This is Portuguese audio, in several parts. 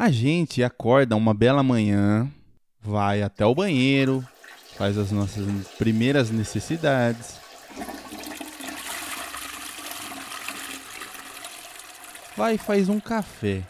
A gente acorda uma bela manhã, vai até o banheiro, faz as nossas primeiras necessidades. Vai e faz um café.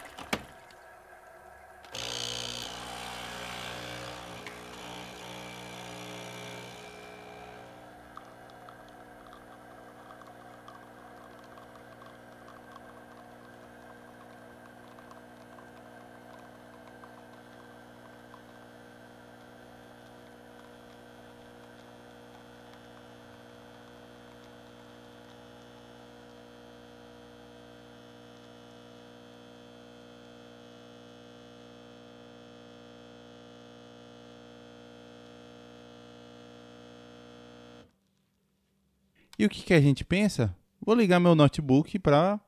E o que, que a gente pensa? Vou ligar meu notebook para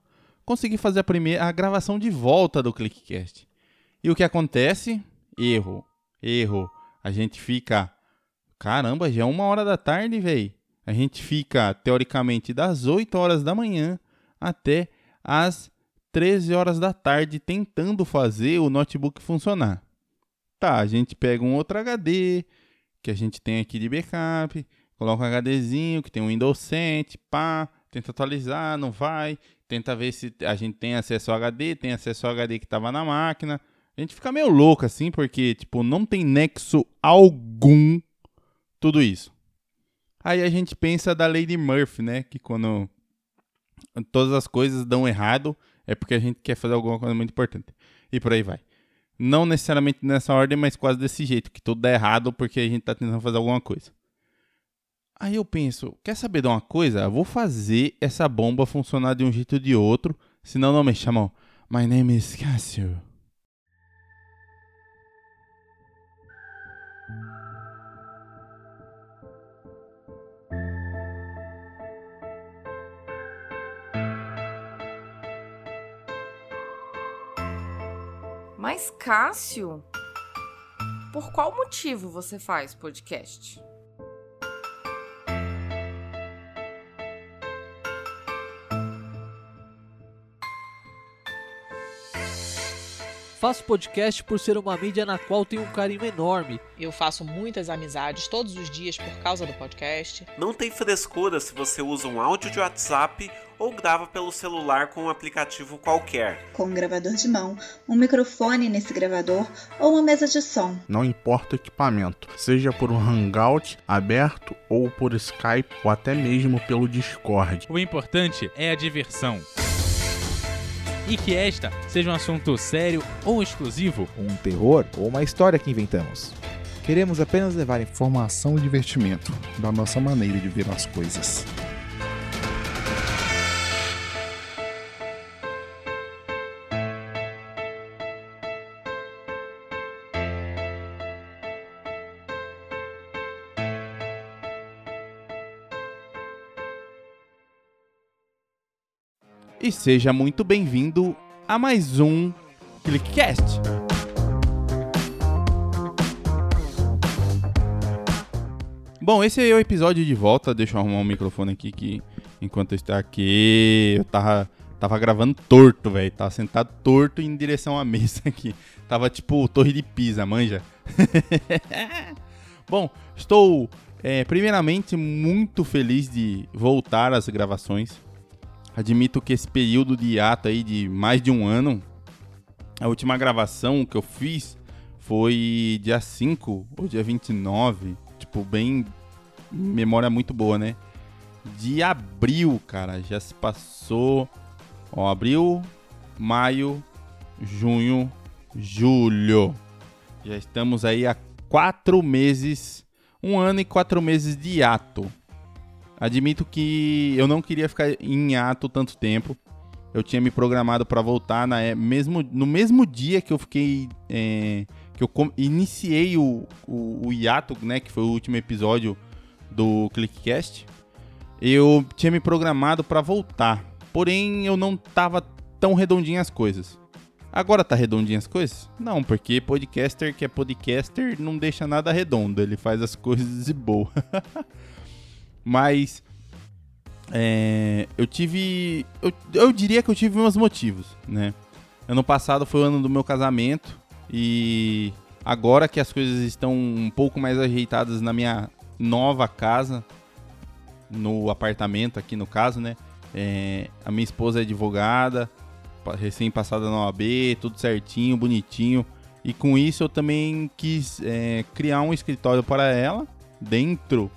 conseguir fazer a primeira a gravação de volta do ClickCast. E o que acontece? Erro, erro. A gente fica, caramba, já é uma hora da tarde, velho. A gente fica teoricamente das 8 horas da manhã até as 13 horas da tarde tentando fazer o notebook funcionar. Tá, a gente pega um outro HD que a gente tem aqui de backup, coloca um HDzinho que tem um Windows 7, pá, tenta atualizar, não vai, tenta ver se a gente tem acesso ao HD, tem acesso ao HD que estava na máquina. A gente fica meio louco assim, porque tipo, não tem nexo algum tudo isso. Aí a gente pensa da Lady Murphy, né, que quando todas as coisas dão errado, é porque a gente quer fazer alguma coisa muito importante. E por aí vai. Não necessariamente nessa ordem, mas quase desse jeito, que tudo dá errado porque a gente está tentando fazer alguma coisa. Aí eu penso, quer saber de uma coisa? Eu vou fazer essa bomba funcionar de um jeito ou de outro, senão não me chamam. My name is Cassio. Mas Cássio, por qual motivo você faz podcast? Faço podcast por ser uma mídia na qual tenho um carinho enorme. Eu faço muitas amizades todos os dias por causa do podcast. Não tem frescura se você usa um áudio de WhatsApp ou grava pelo celular com um aplicativo qualquer. Com um gravador de mão, um microfone nesse gravador ou uma mesa de som. Não importa o equipamento, seja por um Hangout aberto ou por Skype ou até mesmo pelo Discord. O importante é a diversão e que esta seja um assunto sério ou exclusivo, um terror ou uma história que inventamos. Queremos apenas levar informação e divertimento da nossa maneira de ver as coisas. E seja muito bem-vindo a mais um ClickCast. Bom, esse é o episódio de volta. Deixa eu arrumar o um microfone aqui que enquanto eu estou aqui, eu tava, tava gravando torto, velho. Tava sentado torto em direção à mesa aqui. Tava tipo Torre de Pisa, manja. Bom, estou é, primeiramente muito feliz de voltar às gravações. Admito que esse período de hiato aí de mais de um ano, a última gravação que eu fiz foi dia 5 ou dia 29, tipo, bem memória muito boa, né? De abril, cara, já se passou, ó, abril, maio, junho, julho. Já estamos aí há quatro meses, um ano e quatro meses de hiato. Admito que eu não queria ficar em ato tanto tempo. Eu tinha me programado para voltar na, é, mesmo, no mesmo dia que eu fiquei. É, que eu iniciei o, o, o hiato, né? Que foi o último episódio do ClickCast. Eu tinha me programado para voltar. Porém, eu não tava tão redondinho as coisas. Agora tá redondinho as coisas? Não, porque podcaster que é podcaster não deixa nada redondo. Ele faz as coisas de boa. Mas é, eu tive. Eu, eu, diria que eu tive meus motivos, né? Ano passado foi o ano do meu casamento e agora que as coisas estão um pouco mais ajeitadas na minha nova casa, no apartamento aqui no caso, né? É, a minha esposa é advogada, pa- recém-passada na OAB, tudo certinho, bonitinho. E com isso eu também quis é, criar um escritório para ela dentro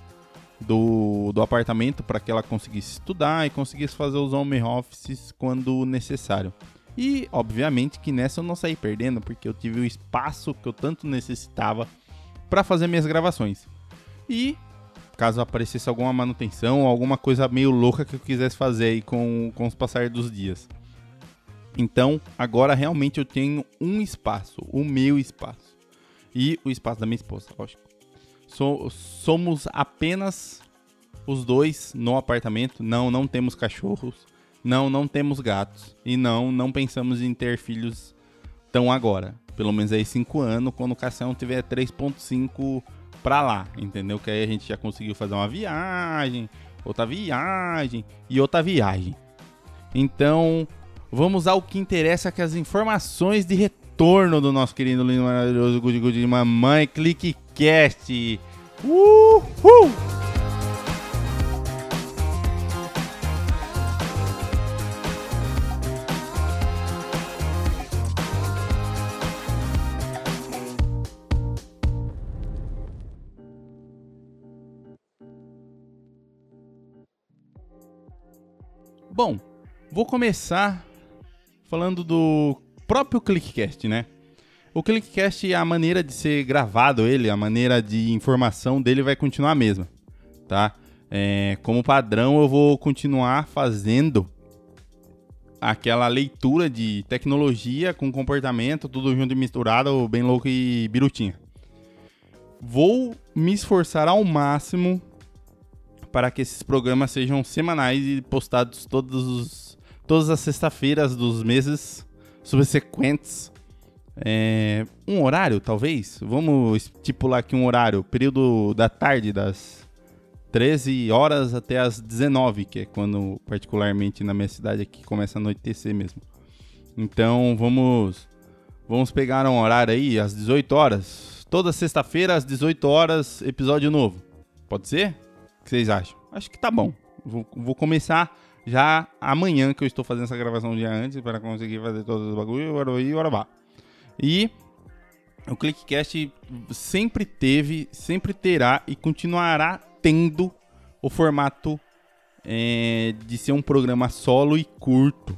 do, do apartamento para que ela conseguisse estudar e conseguisse fazer os home offices quando necessário. E obviamente que nessa eu não saí perdendo porque eu tive o espaço que eu tanto necessitava para fazer minhas gravações. E caso aparecesse alguma manutenção, alguma coisa meio louca que eu quisesse fazer aí com, com os passar dos dias. Então, agora realmente eu tenho um espaço, o meu espaço. E o espaço da minha esposa, lógico. So- somos apenas os dois no apartamento. Não, não temos cachorros. Não, não temos gatos. E não, não pensamos em ter filhos tão agora. Pelo menos aí 5 anos, quando o Cassião tiver 3.5 pra lá, entendeu? Que aí a gente já conseguiu fazer uma viagem, outra viagem e outra viagem. Então, vamos ao que interessa, que é as informações de retorno do nosso querido lindo maravilhoso Good Good de Mamãe ClickCast. Uhul! Bom, vou começar falando do próprio ClickCast, né? O ClickCast, a maneira de ser gravado ele, a maneira de informação dele vai continuar a mesma, tá? É, como padrão, eu vou continuar fazendo aquela leitura de tecnologia com comportamento, tudo junto e misturado, bem louco e birutinha. Vou me esforçar ao máximo para que esses programas sejam semanais e postados todos os, todas as sextas-feiras dos meses subsequentes. É, um horário, talvez? Vamos estipular aqui um horário. Período da tarde, das 13 horas até as 19, que é quando, particularmente na minha cidade aqui, começa a anoitecer mesmo. Então, vamos, vamos pegar um horário aí, às 18 horas. Toda sexta-feira, às 18 horas, episódio novo. Pode ser? O que vocês acham? Acho que tá bom. Vou, vou começar já amanhã, que eu estou fazendo essa gravação um dia antes, para conseguir fazer todos os aí, ora vá. E o ClickCast sempre teve, sempre terá e continuará tendo o formato é, de ser um programa solo e curto,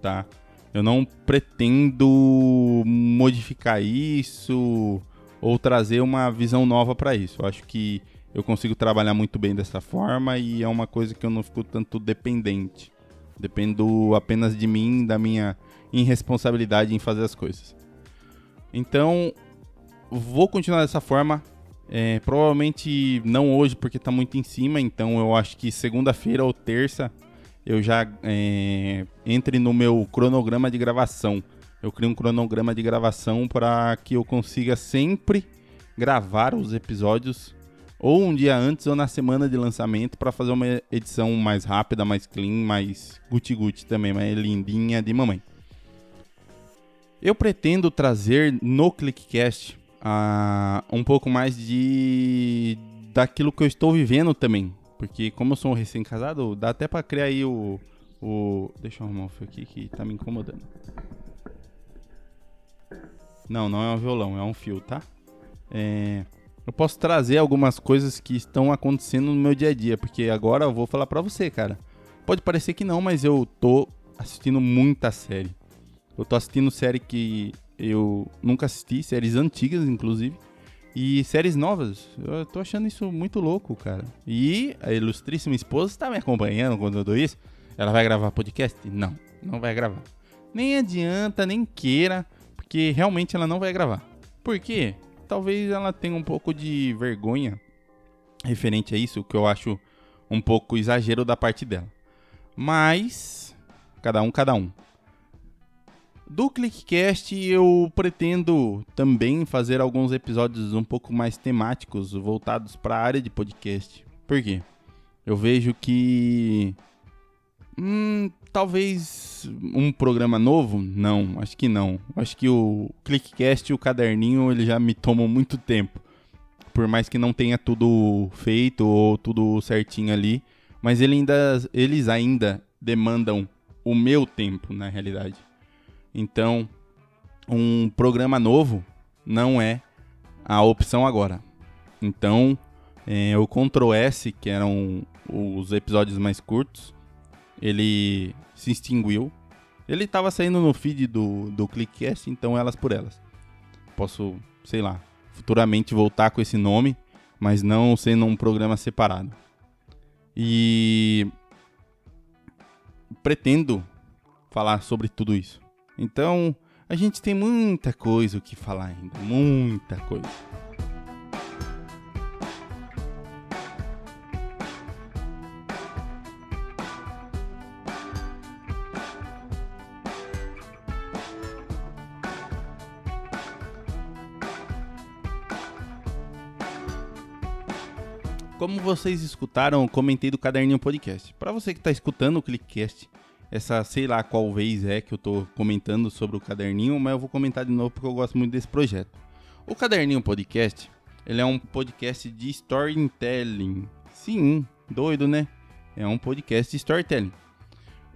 tá? Eu não pretendo modificar isso ou trazer uma visão nova para isso. Eu acho que eu consigo trabalhar muito bem dessa forma e é uma coisa que eu não fico tanto dependente. Dependo apenas de mim, da minha irresponsabilidade em fazer as coisas. Então, vou continuar dessa forma. É, provavelmente não hoje, porque tá muito em cima. Então, eu acho que segunda-feira ou terça eu já é, entre no meu cronograma de gravação. Eu crio um cronograma de gravação para que eu consiga sempre gravar os episódios ou um dia antes ou na semana de lançamento para fazer uma edição mais rápida, mais clean, mais guti-guti também, mais lindinha de mamãe. Eu pretendo trazer no ClickCast uh, um pouco mais de daquilo que eu estou vivendo também, porque como eu sou um recém-casado, dá até para criar aí o, o deixa eu arrumar o fio aqui que tá me incomodando. Não, não é um violão, é um fio, tá? É, eu posso trazer algumas coisas que estão acontecendo no meu dia a dia, porque agora eu vou falar pra você, cara. Pode parecer que não, mas eu tô assistindo muita série. Eu tô assistindo série que eu nunca assisti, séries antigas, inclusive, e séries novas. Eu tô achando isso muito louco, cara. E a ilustríssima esposa está me acompanhando quando eu dou isso. Ela vai gravar podcast? Não, não vai gravar. Nem adianta, nem queira, porque realmente ela não vai gravar. Por quê? Talvez ela tenha um pouco de vergonha referente a isso, que eu acho um pouco exagero da parte dela. Mas, cada um, cada um. Do ClickCast eu pretendo também fazer alguns episódios um pouco mais temáticos, voltados para a área de podcast. Por quê? Eu vejo que hum, talvez um programa novo? Não, acho que não. Acho que o Clickcast e o caderninho ele já me tomam muito tempo. Por mais que não tenha tudo feito ou tudo certinho ali, mas ele ainda, eles ainda demandam o meu tempo, na realidade. Então, um programa novo não é a opção agora. Então, é, o Ctrl S, que eram os episódios mais curtos, ele se extinguiu. Ele estava saindo no feed do, do Clickcast, então elas por elas. Posso, sei lá, futuramente voltar com esse nome, mas não sendo um programa separado. E pretendo falar sobre tudo isso. Então, a gente tem muita coisa o que falar ainda, muita coisa. Como vocês escutaram, comentei do Caderninho Podcast. Para você que está escutando o Clickcast, essa sei lá qual vez é que eu tô comentando sobre o Caderninho, mas eu vou comentar de novo porque eu gosto muito desse projeto. O Caderninho Podcast, ele é um podcast de storytelling. Sim, doido, né? É um podcast de storytelling.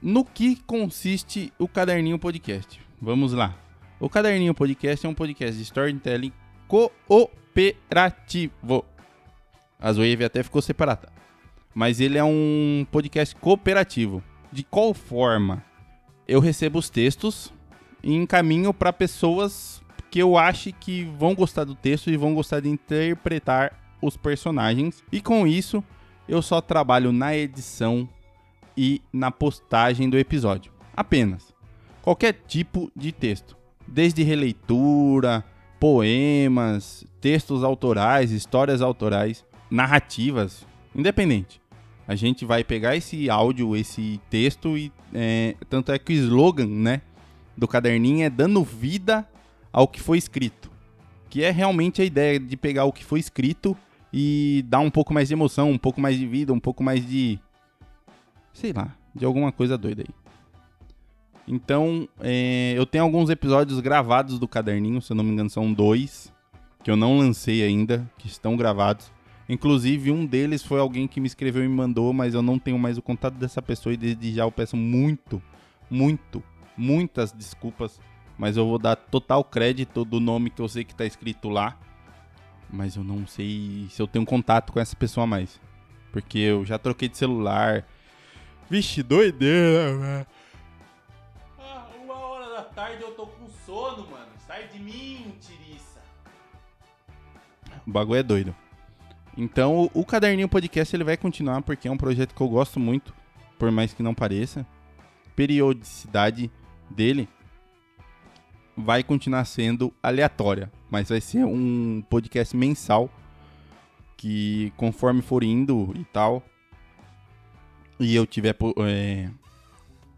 No que consiste o Caderninho Podcast? Vamos lá. O Caderninho Podcast é um podcast de storytelling cooperativo. A Zoeave até ficou separada. Mas ele é um podcast cooperativo. De qual forma? Eu recebo os textos e encaminho para pessoas que eu acho que vão gostar do texto e vão gostar de interpretar os personagens. E com isso, eu só trabalho na edição e na postagem do episódio. Apenas. Qualquer tipo de texto. Desde releitura, poemas, textos autorais, histórias autorais narrativas, independente. A gente vai pegar esse áudio, esse texto e é, tanto é que o slogan, né, do caderninho é dando vida ao que foi escrito, que é realmente a ideia de pegar o que foi escrito e dar um pouco mais de emoção, um pouco mais de vida, um pouco mais de, sei lá, de alguma coisa doida aí. Então, é, eu tenho alguns episódios gravados do caderninho, se eu não me engano são dois, que eu não lancei ainda, que estão gravados. Inclusive, um deles foi alguém que me escreveu e me mandou, mas eu não tenho mais o contato dessa pessoa e desde já eu peço muito, muito, muitas desculpas. Mas eu vou dar total crédito do nome que eu sei que tá escrito lá. Mas eu não sei se eu tenho contato com essa pessoa mais. Porque eu já troquei de celular. Vixe, doideira, velho. Ah, uma hora da tarde eu tô com sono, mano. Sai de mim, tiriça. O bagulho é doido. Então, o, Caderninho Podcast ele vai continuar porque é um projeto que eu gosto muito, por mais que não pareça. Periodicidade dele vai continuar sendo aleatória, mas vai ser um podcast mensal que conforme for indo e tal, e eu tiver é,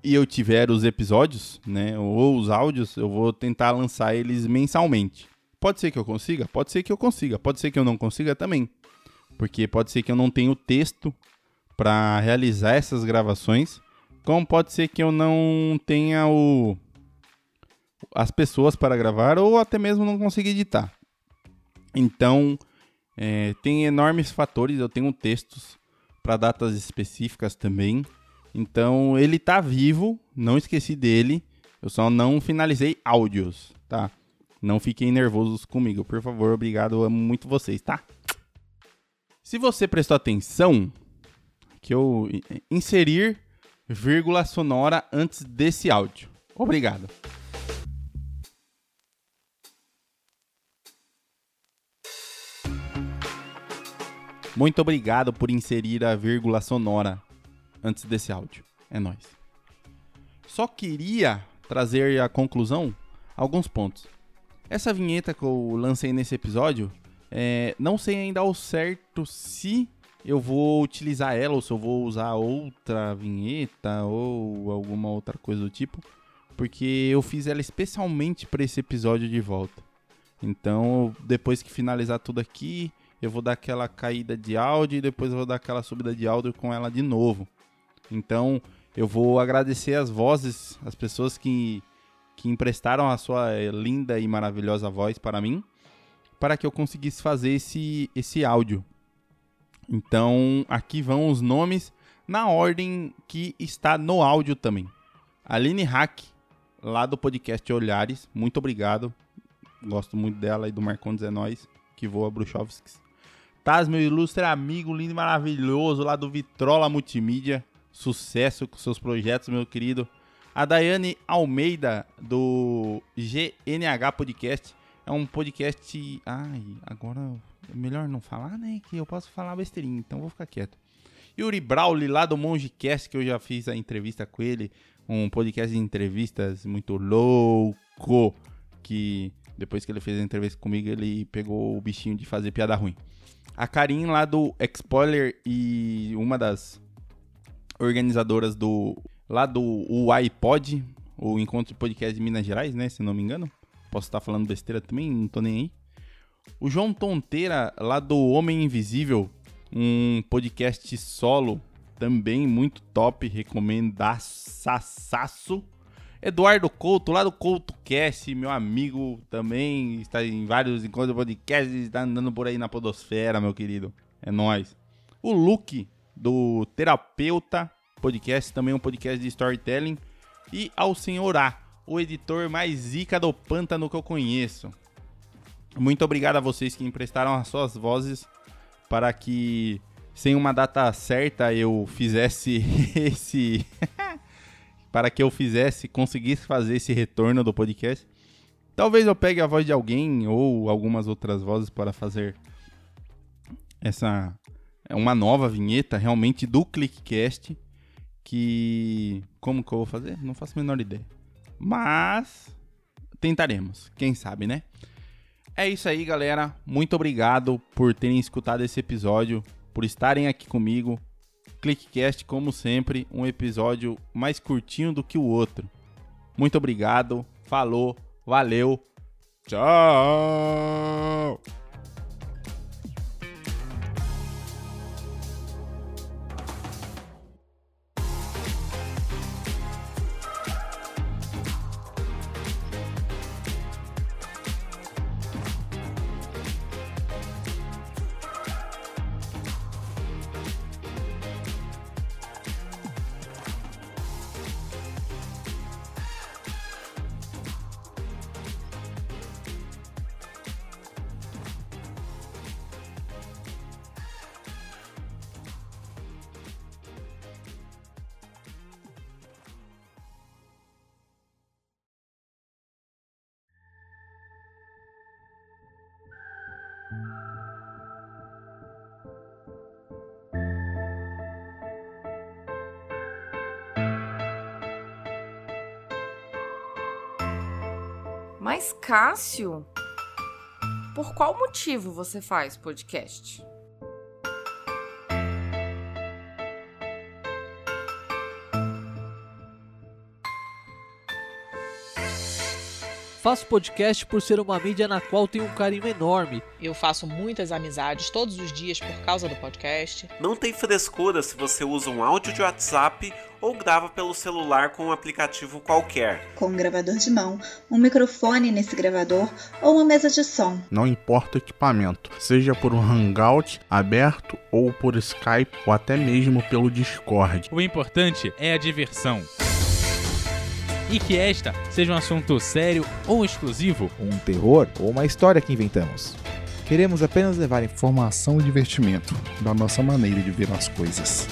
e eu tiver os episódios, né, ou os áudios, eu vou tentar lançar eles mensalmente. Pode ser que eu consiga, pode ser que eu consiga, pode ser que eu não consiga também porque pode ser que eu não tenha o texto para realizar essas gravações, como pode ser que eu não tenha o as pessoas para gravar ou até mesmo não consiga editar. Então, é, tem enormes fatores. Eu tenho textos para datas específicas também. Então, ele tá vivo, não esqueci dele. Eu só não finalizei áudios, tá? Não fiquem nervosos comigo, por favor. Obrigado, amo muito vocês, tá? Se você prestou atenção, que eu inserir vírgula sonora antes desse áudio. Obrigado. Muito obrigado por inserir a vírgula sonora antes desse áudio. É nóis. Só queria trazer a conclusão alguns pontos. Essa vinheta que eu lancei nesse episódio é, não sei ainda ao certo se eu vou utilizar ela ou se eu vou usar outra vinheta ou alguma outra coisa do tipo, porque eu fiz ela especialmente para esse episódio de volta. Então, depois que finalizar tudo aqui, eu vou dar aquela caída de áudio e depois eu vou dar aquela subida de áudio com ela de novo. Então, eu vou agradecer as vozes, as pessoas que, que emprestaram a sua linda e maravilhosa voz para mim, para que eu conseguisse fazer esse, esse áudio. Então, aqui vão os nomes na ordem que está no áudio também. Aline Hack, lá do podcast Olhares, muito obrigado. Gosto muito dela e do Marcondes é Nós, que voa Bruchovskis. Taz, meu ilustre amigo, lindo e maravilhoso, lá do Vitrola Multimídia. Sucesso com seus projetos, meu querido. A Daiane Almeida, do GNH Podcast. É um podcast. Ai, agora é melhor não falar, né? Que eu posso falar besteirinha, então vou ficar quieto. Yuri Brauli, lá do Mongecast, que eu já fiz a entrevista com ele. Um podcast de entrevistas muito louco. Que depois que ele fez a entrevista comigo, ele pegou o bichinho de fazer piada ruim. A Karin, lá do Expoiler e uma das organizadoras do. Lá do iPod, o Encontro de Podcast de Minas Gerais, né? Se não me engano. Posso estar falando besteira também, não tô nem aí. O João Tonteira, lá do Homem Invisível, um podcast solo também muito top, recomendaço. Eduardo Couto, lá do CoutoCast, meu amigo também, está em vários encontros de podcast, está andando por aí na podosfera, meu querido. É nós. O Luke, do Terapeuta Podcast, também um podcast de storytelling. E ao Senhor A, o editor mais zica do pântano que eu conheço. Muito obrigado a vocês que emprestaram as suas vozes para que, sem uma data certa, eu fizesse esse. para que eu fizesse, conseguisse fazer esse retorno do podcast. Talvez eu pegue a voz de alguém ou algumas outras vozes para fazer essa uma nova vinheta realmente do Clickcast que como que eu vou fazer? Não faço a menor ideia. Mas tentaremos, quem sabe, né? É isso aí, galera. Muito obrigado por terem escutado esse episódio, por estarem aqui comigo. Clickcast, como sempre, um episódio mais curtinho do que o outro. Muito obrigado. Falou, valeu. Tchau. Mas, Cássio, por qual motivo você faz podcast? Faço podcast por ser uma mídia na qual tenho um carinho enorme. Eu faço muitas amizades todos os dias por causa do podcast. Não tem frescura se você usa um áudio de WhatsApp ou grava pelo celular com um aplicativo qualquer. Com um gravador de mão, um microfone nesse gravador ou uma mesa de som. Não importa o equipamento, seja por um Hangout aberto ou por Skype ou até mesmo pelo Discord. O importante é a diversão. E que esta seja um assunto sério ou exclusivo, Um terror ou uma história que inventamos. Queremos apenas levar informação e divertimento da nossa maneira de ver as coisas.